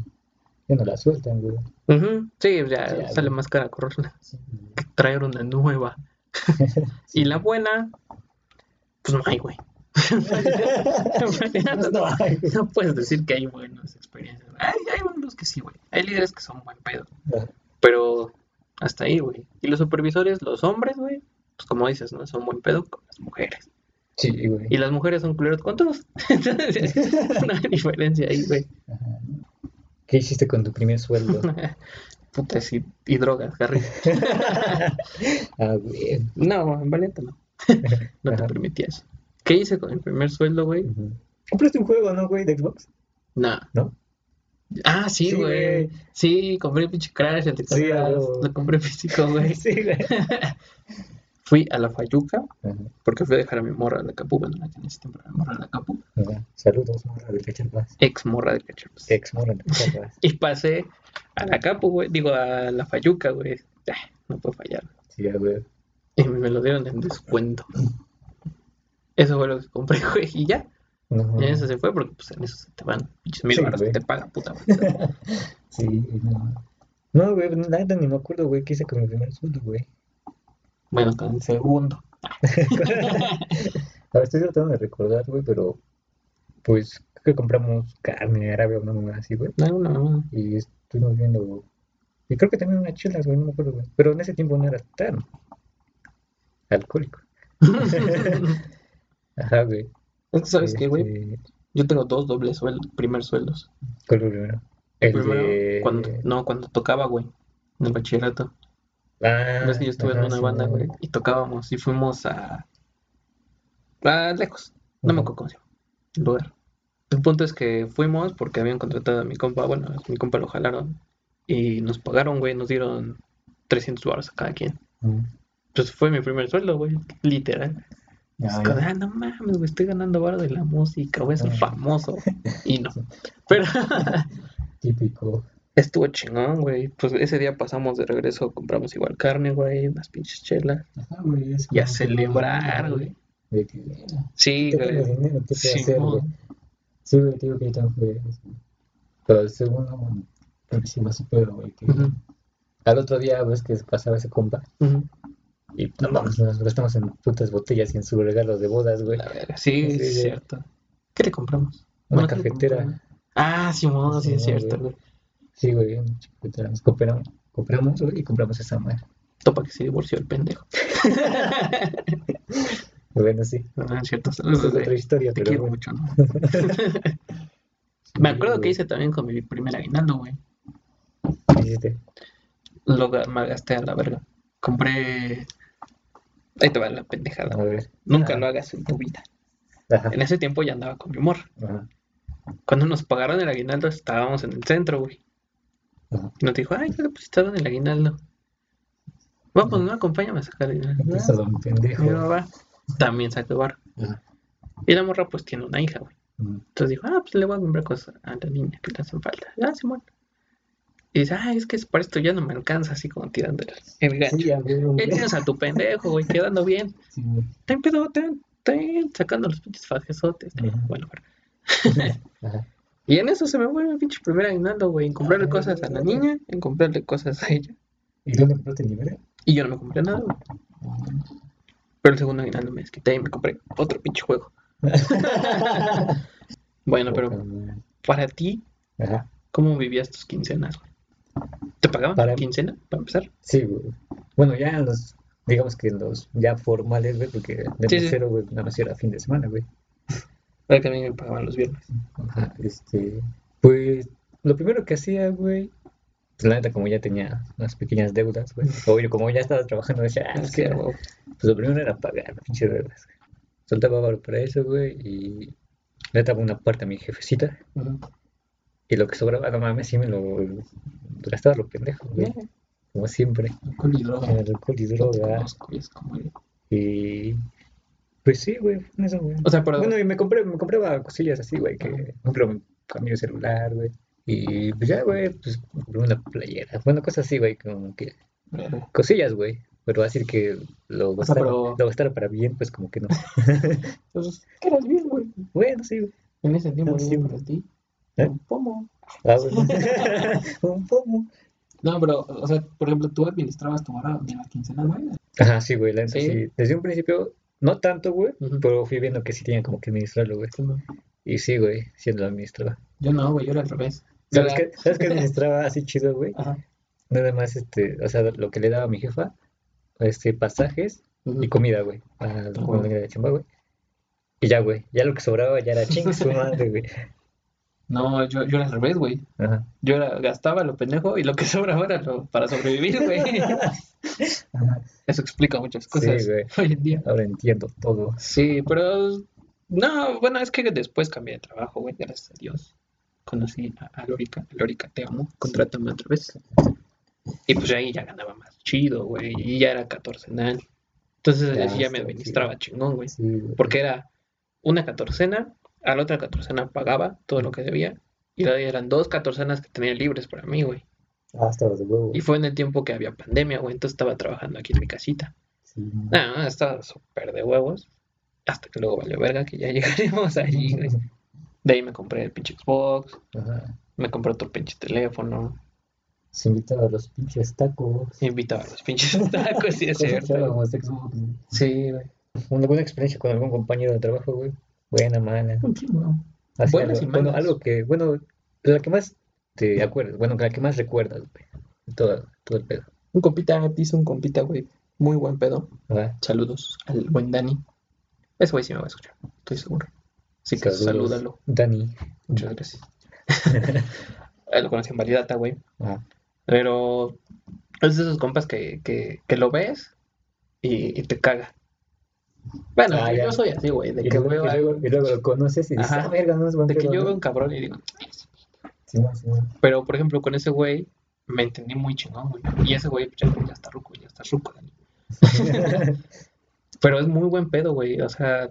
Ya no la sueltan, güey. Ujú, Sí, ya Ya, sale güey. más cara correrla Sí, que traer una nueva. Y la buena, pues no hay, güey. No hay, güey. No puedes decir que hay buenas experiencias. Hay, hay unos que sí, güey. Hay líderes que son buen pedo. Ajá. Pero hasta ahí, güey. Y los supervisores, los hombres, güey, pues como dices, ¿no? Son buen pedo con las mujeres. Sí, güey. Y las mujeres son culeros con todos. Entonces, hay diferencia ahí, güey. Ajá. ¿Qué hiciste con tu primer sueldo? Putas y, y drogas, Harry. ah. No, en Valiente no. No te Ajá. permitía eso. ¿Qué hice con el primer sueldo, güey? ¿Compraste un juego, no, güey, de Xbox? No. ¿No? Ah, sí, Sí, güey. güey. Sí, compré el pinche Crash, el de Sí. Lo compré físico, güey. Sí, güey. Fui a la Fayuca, porque fui a dejar a mi morra a la Capu. Bueno, la ese tiempo mi morra a la Capu. Saludos, morra de Cacharpas. Ex morra de Cacharpas. Ex morra de Cacharpas. Y pasé a la Capu, güey. Digo, a la Fayuca, güey. Ah, no puedo fallar. Sí, güey. Y me lo dieron en descuento. Eso fue lo que compré, güey. Y ya. Y en eso se fue porque pues en eso se te van pinches mil Sí, baros que te paga, puta. Sí, no. No, güey, la neta ni me acuerdo, güey, qué hice con mi primer sueldo, güey. Bueno, con el segundo. A ver, estoy tratando de recordar, güey, pero pues creo que compramos carne árabe o no, así, güey. No, no, no. Y estuvimos viendo. Y creo que también unas chelas, güey, no me acuerdo, güey. Pero en ese tiempo no era tan alcohólico. Ajá, güey. Es que, ¿sabes qué, güey? Este, Yo tengo dos dobles sueldos, primer sueldos. ¿Cuál fue el primero? El Primero, de... cuando, no, cuando tocaba, güey, en el bachillerato. Ah, Ves que yo estuve en una sí, banda, güey, y tocábamos y fuimos a... a lejos. No me acuerdo cómo se llama el lugar. El punto es que fuimos porque habían contratado a mi compa, bueno, a mi compa lo jalaron y nos pagaron, güey, nos dieron 300 baros a cada quien. Entonces fue mi primer sueldo, güey, literal. Como, ah, no mames, güey, estoy ganando varo de la música, voy a ser Ah. famoso. Y no. Pero Típico. Estuvo chingón, güey. Pues ese día pasamos de regreso, compramos igual carne, güey, unas pinches chelas. Ajá, güey, Y a celebrar, güey. De que, mira, Sí, ¿qué tengo güey. dinero? ¿Qué puedo Sí, hacer, güey? Sí, güey, digo que también fue eso. Pero el segundo, bueno, creo que sí va súper, güey. Que al otro día ves que pasaba ese compa y no mames, nos gastamos en putas botellas y en sus regalos de bodas, güey. Sí, Sí, es cierto. ¿Qué le compramos? Una Bueno, ¿qué le cafetera. compramos? Ah, Simón, sí, Sí, es cierto, güey. güey. Sí, güey, cooperamos, compramos, güey, y compramos esa madre. Topa que se divorció el pendejo. Bueno, sí. No, es cierto. Otra historia, Te pero quiero bueno. mucho, ¿no? Sí, Me acuerdo que hice también con mi primer aguinaldo, güey. ¿Qué hiciste? Lo ga- malgasté a la verga. Compré. Ahí te va la pendejada. A ver. Nunca lo hagas en tu vida. Ajá. En ese tiempo ya andaba con mi amor. Ajá. Cuando nos pagaron el aguinaldo estábamos en el centro, güey. Y nos dijo, ay, ya le pusieron el aguinaldo. Vamos, no, acompáñame a sacar don pendejo. Mi mamá también sacó bar. Ajá. Y la morra pues tiene una hija, güey. Entonces dijo, ah, pues le voy a comprar cosas a la niña que le hacen falta. Ah, Simón. Y dice, ah, es que para esto ya no me alcanza, así como tirando el, gancho. Sí, ya. Él tienes a tu pendejo, güey, quedando bien. Sí, güey. Ten pedo, ten, ten, sacando los pinches fajesotes. Bueno, bueno. Ajá. Y en eso se me fue mi pinche primer aguinaldo, güey, en comprarle Ah, cosas a la niña, en comprarle cosas a ella. ¿Y dónde compraste el nivel? Y yo no me compré nada, güey. Pero el segundo aguinaldo me desquité y me compré otro pinche juego. Bueno, pero para ti, Ajá. ¿cómo vivías tus quincenas, güey? ¿Te pagaban Para- quincena, para empezar? Sí, güey. Bueno, ya en los, digamos que en los ya formales, güey, porque de Sí, sí. mesero, güey, nada más era fin de semana, güey. Era que a mí me pagaban los viernes. Ajá, este, pues, lo primero que hacía, güey, pues la neta, como ya tenía unas pequeñas deudas, güey. O yo, como ya estaba trabajando, decía, ah, es Sí, que, a huevo. pues lo primero era pagar las pinches deudas. güey. Soltaba valor para eso, güey, y le daba una parte a mi jefecita. Y lo que sobraba, no mames, sí me lo gastaba lo pendejo, güey. Como siempre. Alcohol y droga. Alcohol y droga. y es como el- Y pues sí, güey, fue en eso, güey. O sea, Bueno, y me compré, me compraba cosillas así, güey, que por ejemplo me cambié de celular, güey. Y pues ya, güey, pues me compré una playera. Bueno, cosas así, güey, como que cosillas, güey. Pero así que lo O sea, pero- lo gastara para bien, pues como que no. Entonces, ¿qué eras bien, güey? Bueno, sí, güey. En ese tiempo, No, sí, para ti. ¿Eh? Un pomo. Ah, güey. Un poco. No, pero, o sea, por ejemplo, tú administrabas tu hora de las quincenas, güey. Ajá, sí, güey, la sí. Desde un principio, no tanto, güey, pero fui viendo que sí tenía como que administrarlo, güey. Y sí, güey, siendo lo administraba. Yo no, güey, yo era al revés. ¿Sabes qué? ¿Sabes qué administraba así chido, güey? Ajá. Nada más, este, o sea, lo que le daba a mi jefa, este, pasajes y comida, güey, a Ah, de chamba, güey. Y ya, güey, ya lo que sobraba ya era ching su madre, güey. No, yo, yo era al revés, güey. Ajá. Yo era, gastaba lo pendejo y lo que sobraba era lo, para sobrevivir, güey. Eso explica muchas cosas güey. hoy en día. Ahora entiendo todo. Sí, pero no, bueno, es que después cambié de trabajo, güey, gracias a Dios. Conocí a, a Lórica, Lórica, te amo, contrátame otra vez. Y pues ahí ya ganaba más chido, güey, y ya era catorcenal. Entonces Ya, así ya me administraba chingón, güey. Sí, güey. Porque era una catorcena, a la otra catorcena pagaba todo lo que debía, y eran dos catorcenas que tenía libres para mí, güey. Ah, de huevo. Y fue en el tiempo que había pandemia, güey, entonces estaba trabajando aquí en mi casita. Sí. No, estaba súper de huevos. Hasta que luego valió verga, que ya llegaremos allí, güey. De ahí me compré el pinche Xbox, Ajá. me compré otro pinche teléfono, Se invitaba a los pinches tacos. invitaba a los pinches tacos, sí es cierto. Xbox. Sí, güey. Una buena experiencia con algún compañero de trabajo, güey. Buena, mala. Así Buenas algo, y bueno, algo que, bueno, la que más te acuerdas, bueno, la que más recuerdas, güey. de Todo, todo el pedo. Un compita, hizo un compita, güey. Muy buen pedo. Saludos al buen Dani. Ese güey sí me va a escuchar, estoy seguro. Así que Saludos, salúdalo. Dani. Muchas gracias. Lo conocí en Validata, güey. Pero es de esos compas que, que, que lo ves y, y te caga. Bueno, Ah, yo soy así, güey, de Y que luego, veo y luego- y luego lo conoces y dices, ah, verga, no es buen de que yo veo un cabrón y digo, Sí, no, sí, no. pero por ejemplo con ese güey me entendí muy chingón, güey. Y ese güey pues, ya, ya está ruco, ya está ruco, Dani. Pero es muy buen pedo, güey. O sea,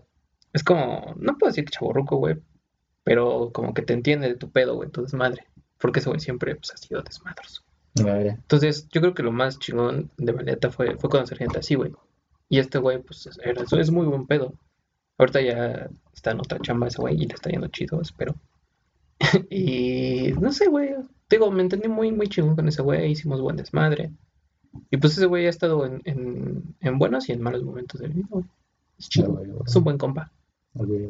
es como, no puedo decir que chaborruco, güey, pero como que te entiende de tu pedo, güey, tu desmadre. Porque ese güey siempre pues, ha sido desmadroso. Vale. Entonces, yo creo que lo más chingón de Valeta fue, fue conocer gente así, güey. Y este güey, pues, es- era, es muy buen pedo. Ahorita ya está en otra chamba ese güey y le está yendo chido, espero. y no sé, güey. Digo, me entendí muy, muy chingón con ese güey. Hicimos buen desmadre. Y pues ese güey ha estado en, en, en buenos y en malos momentos de mi vida, güey. Es chido. Güey. Es un buen compa.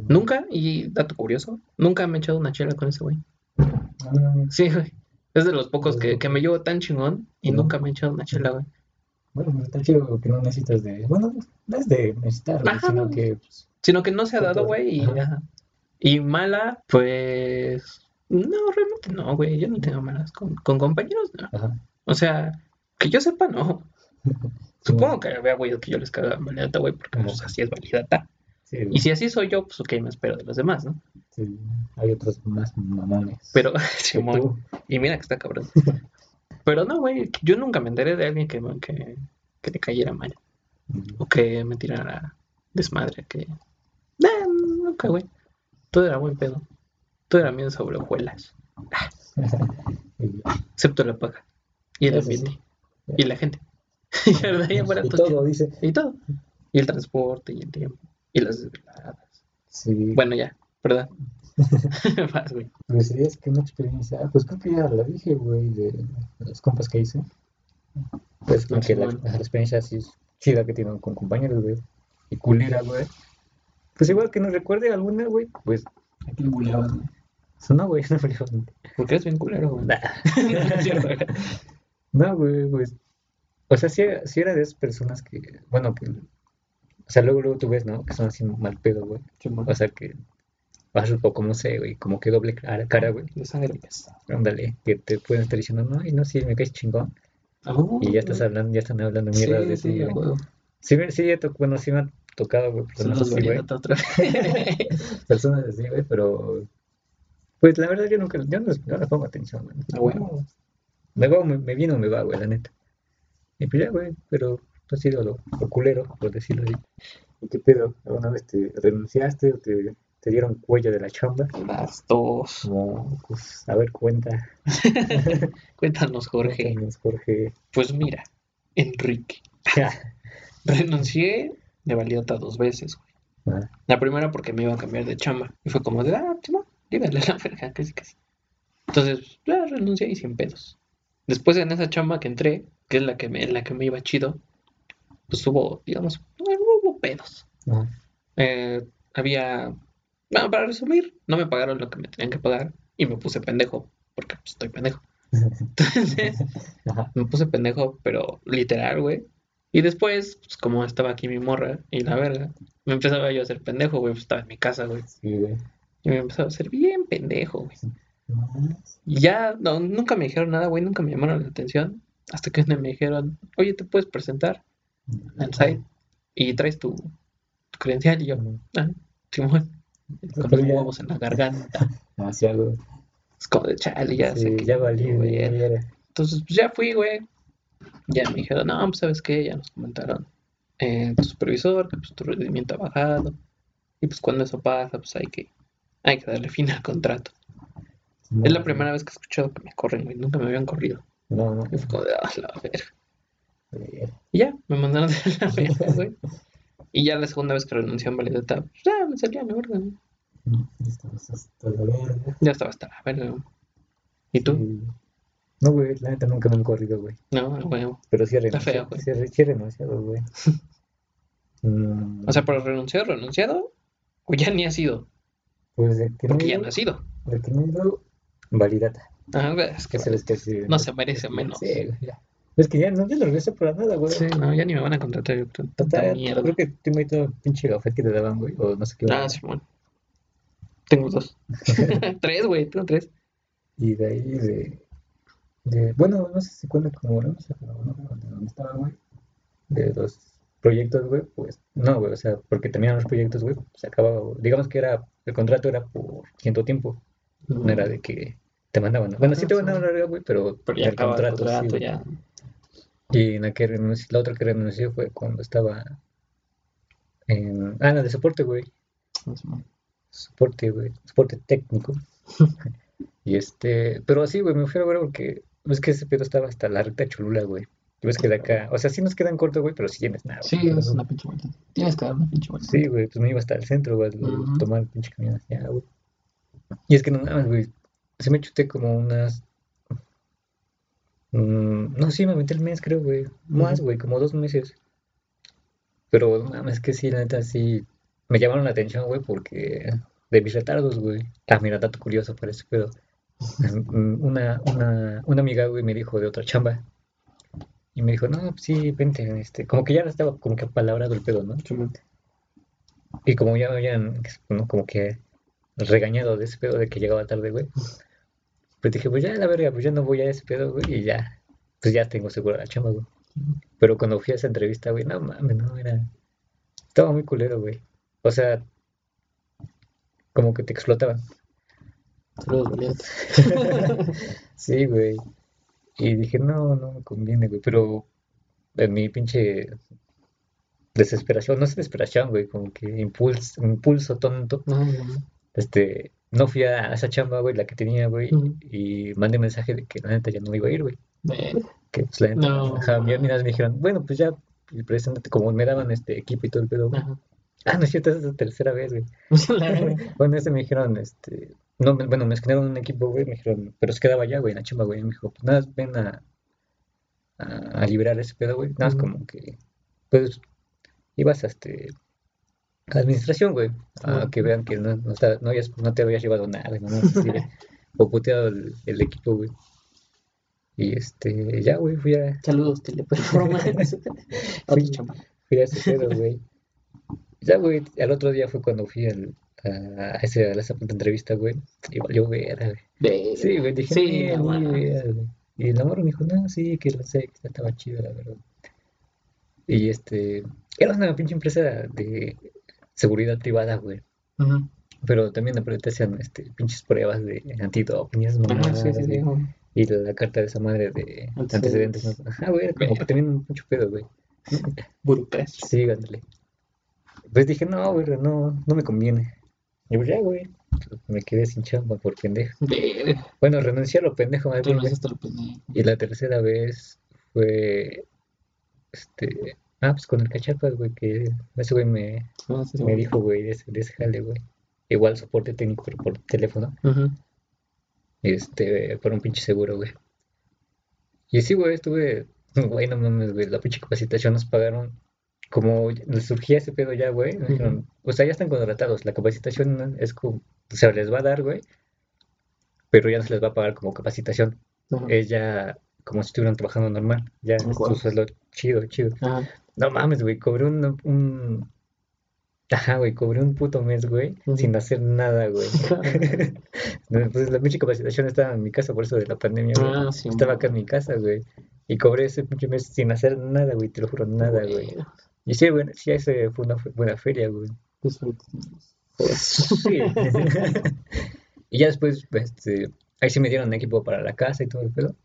Nunca, y dato curioso, nunca me he echado una chela con ese güey. Ah. Sí, güey. Es de los pocos que, que me llevo tan chingón y nunca me he echado una chela, güey. Bueno, está chido que no necesitas de. Bueno, no es de necesitar, güey, Ajá. sino que. pues, Sino que no se ha dado, güey. Y. Y mala, pues. No, realmente no, güey. Yo no tengo malas con, con compañeros, no. Ajá. O sea, que yo sepa, no. Supongo que había güeyes que yo les cagaba validata, güey, porque pues así es validata. Sí, Y si así soy yo, pues ok, me espero de los demás, ¿no? sí, hay otros más mamones. Pero, Simón, y mira que está cabrón. Pero no, güey, yo nunca me enteré de alguien que, que, que le cayera mal. O que me tirara desmadre, que... Nah, nunca, güey. Todo era buen pedo. Todo era miel sobre hojuelas. Excepto la paga. Y el Eso sí. ambiente. Y la gente. y verdad, fuera y todo dice. Y todo. Y el transporte y el tiempo. Y las desveladas. Sí. Bueno, ya, perdón. Pues sí, es que una experiencia. ah, Pues creo que ya la dije, güey, de, de los compas que hice. Pues como que la, la experiencia así es chida que tienen con compañeros, güey. Y culera, güey. Pues igual que nos recuerde alguna, güey. Pues Aquí le buleabas, güey. no, güey, no, pero- Porque eres bien culero, güey. Nah. No güey. Pues. O sea, era- sí era de esas personas que. Bueno, que. O sea, luego, luego tú ves, ¿no? Que son así mal pedo, güey. O sea, que vas o como sé, güey, como que doble cara, cara, güey. Sangre pesada. Ándale, que te pueden estar diciendo, no, y no, sí, me caes chingón. Y ya estás hablando, ya están hablando mierda de Sí, ti, güey. Sí, sí, ya to- bueno, sí me ha tocado, güey, personas así, güey. variedad otra vez. Personas así, güey, pero... Pues la verdad yo nunca, yo no, no le pongo atención, güey. A huevo. Me va, o me, me viene o me va, güey, la neta. Y pues ya, güey, pero ha sido lo, lo culero, por decirlo así. ¿Y qué pedo? ¿Alguna vez te renunciaste o te, te dieron cuello de la chamba? Las dos. No, pues, a ver, cuenta. Cuéntanos, Jorge. Cuéntanos, Jorge. Pues mira, Enrique. Renuncié de valiota dos veces, güey. Ah, La primera porque me iba a cambiar de chamba. Y fue como de, ah, Simón, dígale a la verga, casi casi. Entonces, ya renuncié y sin pedos. Después en esa chamba que entré, que es la que me, en la que me iba chido, pues hubo, digamos, hubo pedos. ah, Eh, había, bueno, para resumir, no me pagaron lo que me tenían que pagar y me puse pendejo, porque pues, estoy pendejo. Entonces, me puse pendejo, pero literal, güey. Y después, pues como estaba aquí mi morra y la verga, me empezaba yo a hacer pendejo, güey, pues estaba en mi casa, güey. Sí, güey. Y me empezaba a hacer bien pendejo, güey. Y ya, no, nunca me dijeron nada, güey, nunca me llamaron la atención. Hasta que me dijeron, oye, ¿te puedes presentar al site? Y traes tu, tu credencial y yo, ah, Simón, con los huevos en la garganta. Demasiado. Es como de chale, ya sé Sí, que ya valí, güey. Entonces, pues ya fui, güey. Ya me dijeron, no, pues sabes qué, ya nos comentaron eh, tu supervisor que pues tu rendimiento ha bajado. Y pues cuando eso pasa, pues hay que, hay que darle fin al contrato. Es la primera vez que he escuchado que me corren, güey. Nunca me habían corrido. No, no. Y fue como de, ah, la verga. Y ya, me mandaron a la verga, güey. Y ya la segunda vez que renuncié a Validata, pues ya me salía mi verga, güey. Estamos hasta la verga. Ya estaba hasta la verga. ¿Y tú? Sí. No, güey, la neta nunca me han corrido, güey. No, güey. Pero sí he Está feo, güey. Sí, sí renunciado, güey. Mm, O sea, pero renunciado, renunciado, o ya ni ha sido. pues de que no Porque he ya ido- no ha sido. de que no he ido, validata. Ajá, es que Que se les que no se merece menos. Sí, güey, ya. Es que ya no, ya no regreso para nada, güey. Sí, no, ya ni me van a contratar, yo Total, mierda. creo que tengo ahí todo el pinche gafet que te daban, güey. O no sé qué. Ah, güey. Simón. Tengo dos. tres, güey, tengo tres. Y de ahí de, de- bueno, no sé si cuenta como no sé, pero no, de donde estaba, güey, de los proyectos, güey, pues, no, güey, o sea, porque terminaron los proyectos, güey, se acababa, güey. digamos que era, el contrato era por cierto tiempo, no era de que te mandaban, bueno, sí te mandaban güey, pero Pero ya el el contrato, sí, contrato, güey. Y en la que la otra que renuncié fue cuando estaba en, ah, la de soporte, güey, soporte, güey, soporte técnico. Y este, pero así, güey, me fui a ver porque es que ese pedo estaba hasta la recta de Cholula, güey. Y ves que de acá, o sea, sí nos quedan cortos, güey, pero sí tienes nada. Sí, es una pinche vuelta. Tienes que dar una pinche vuelta. Sí, güey, pues me iba hasta el centro, güey, a Ujú. tomar el pinche camión hacia, güey. Y es que no mames, güey, se me chuté como unas, mm, no, sí, me metí el mes, creo, güey, más, güey, como dos meses. Pero mames, es que sí, la neta, sí, me llamaron la atención, güey, porque de mis retardos, güey. Ah, mira, dato curioso para ese pedo. Mm, Una, una, una amiga, güey, me dijo de otra chamba. Y me dijo, no, pues sí, vente, este, como que ya estaba como que apalabrado el pedo, ¿no? Y como ya me habían, ¿no? como que regañado de ese pedo de que llegaba tarde, güey. Pues dije, pues ya, la verga, pues ya no voy a ese pedo, güey, y ya, pues ya tengo segura la chamba, güey. Pero cuando fui a esa entrevista, güey, no mames, no, era, estaba muy culero, güey. O sea, como que te explotaban. Sí, güey. Y dije, no, no me conviene, güey. Pero en mi pinche desesperación, no es desesperación, güey, como que impulso, impulso tonto, No, no, no. este, no fui a esa chamba, güey, la que tenía, güey, y mandé mensaje de que la neta ya no iba a ir, güey. Verga. Que pues la neta, No. ajá, ya mira, me dijeron, bueno, pues ya, preséntate, como me daban este equipo y todo el pedo, güey. Ajá. Ah, no es cierto, esa es la tercera vez, güey. Bueno, ese me dijeron, este, no, me- bueno, me asignaron un equipo, güey, me dijeron, pero se quedaba allá, güey, en la chamba, güey, y me dijo, pues nada, ven a, a, a liberar ese pedo, güey, nada, más como que, pues, ibas a, este, administración, güey, a Ujú. que vean que no, no, está- no, hayas- no te habías llevado nada, no, no, así, o puteado el, el equipo, güey, y este, ya, güey, fui a, Saludos. Otro chamba. fui a ese pedo, güey, ya, güey, al otro día fue cuando fui al, a, ese, a esa puta entrevista, güey. Y valió ver, güey. Sí, güey, dije, Sí, "Ni- no güey". Y el amor me dijo, no, sí, que lo sé, que estaba chido, la verdad. Y este, era una pinche empresa de seguridad privada, güey. Pero también aparte te hacían este, pinches pruebas de antidoping mamadas, sí, sí, sí. güey. Y la, la carta de esa madre de Antecedentes. antecedentes. ¿no? Ajá, güey, era como que tenían mucho pedo, güey. Burocracia. Sí, ándale. Pues dije, no, güey, no, no me conviene. Y pues ya, güey, me quedé sin chamba por pendejo. De... Bueno, renuncié a lo pendejo, más bien, lo pendejo. Y la tercera vez fue, este, ah, pues con el cachapas, güey, que ese güey me, sí, sí, me güey. dijo, güey, de ese, de ese jale, güey. Igual soporte técnico, pero por teléfono. Este, por un pinche seguro, güey. Y sí, güey, estuve, güey, no mames, güey, la pinche capacitación nos pagaron, como les surgía ese pedo ya, güey, dijeron, o sea, ya están contratados, la capacitación es como, se les va a dar, güey, pero ya no se les va a pagar como capacitación, es ya como si estuvieran trabajando normal, ya Ah, es tu sueldo chido, chido. Ajá. No mames, güey, cobré un, un... Ajá, güey, cobré un puto mes, güey, sin hacer nada, güey. Pues la pinche capacitación estaba en mi casa por eso de la pandemia, güey. Ah, sí, Estaba acá en mi casa, güey. Y cobré ese pinche mes sin hacer nada, güey, te lo juro, nada, güey. Güey. Y sí, güey, sí, ese fue una buena feria, güey. Disfruta. Sí. Y ya después, pues, este, ahí sí me dieron equipo para la casa y todo el pedo.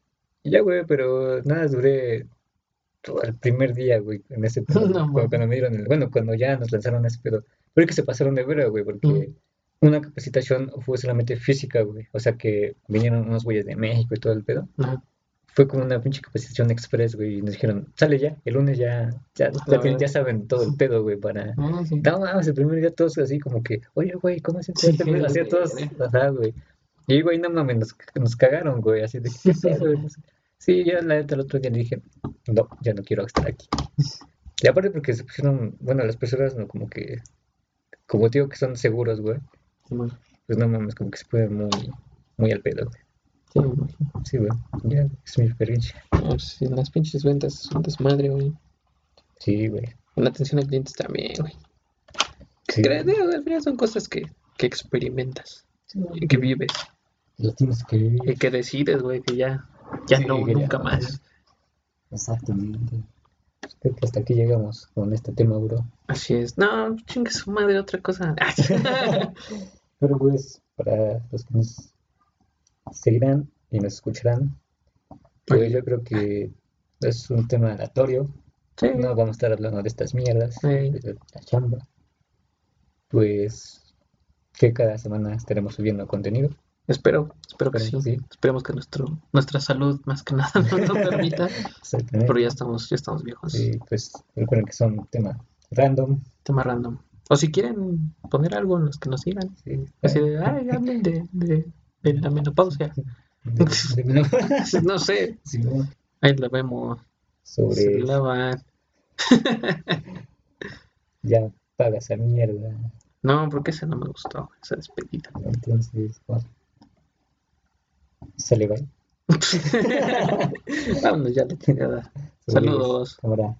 Y ya, güey, pero nada, duré el primer día, güey, en ese pedo. No, cuando, cuando me dieron el, bueno, cuando ya nos lanzaron ese pedo. Pero es que se pasaron de vera, güey, porque Mm. una capacitación fue solamente física, güey. O sea que vinieron unos güeyes de México y todo el pedo. Ajá. Fue como una pinche capacitación express, güey, y nos dijeron, sale ya, el lunes ya, ya, ya, La tienen- ya saben todo el pedo, güey, para... Ah, sí. No mames, el primer día todos así como que, oye, güey, ¿cómo se? Así a todos, ajá, güey. Y güey, no mames, nos, nos cagaron, güey, así de, ¿qué pedo. Sí, ya la neta el otro día le dije, no, ya no quiero estar aquí. Y aparte porque se pusieron, bueno, las personas no, como que, como digo que son seguros, güey, Sí, güey. pues no mames, como que se ponen muy, muy al pedo, güey. Sí, imagino. Sí, güey, ya, es mi experiencia. Ah, pues sí, las pinches ventas son desmadre, güey. Sí, güey. La atención al cliente también, güey. Sí, al final son cosas que, que experimentas sí, güey. y que vives Lo tienes que vivir. y que decides, güey, que ya, ya Sí, no, nunca más. Exactamente. Creo que hasta aquí llegamos con este tema, bro. Así es. No, chingue su madre, otra cosa. Pero pues, para los que nos seguirán y nos escucharán, pues yo creo que es un tema aleatorio. sí, No vamos a estar hablando de estas mierdas, Sí. de la chamba. Pues que cada semana estaremos subiendo contenido. Espero, espero que sí. Esperemos que sí. Esperemos que nuestro, nuestra salud, más que nada, nos lo permita. Pero ya estamos, ya estamos viejos. Y pues recuerden que son tema random. Tema random. O si quieren poner algo en los que nos sigan. Sí. Así de, ay, hablen de, de, de la menopausia. De- de- No sé, Sí, ¿no? ahí la vemos. Se sobre la van. ya paga esa mierda. No, porque esa no me gustó, esa despedida. Entonces, bueno. Bye. Vámonos ya, la chingada. Saludos. Cámara.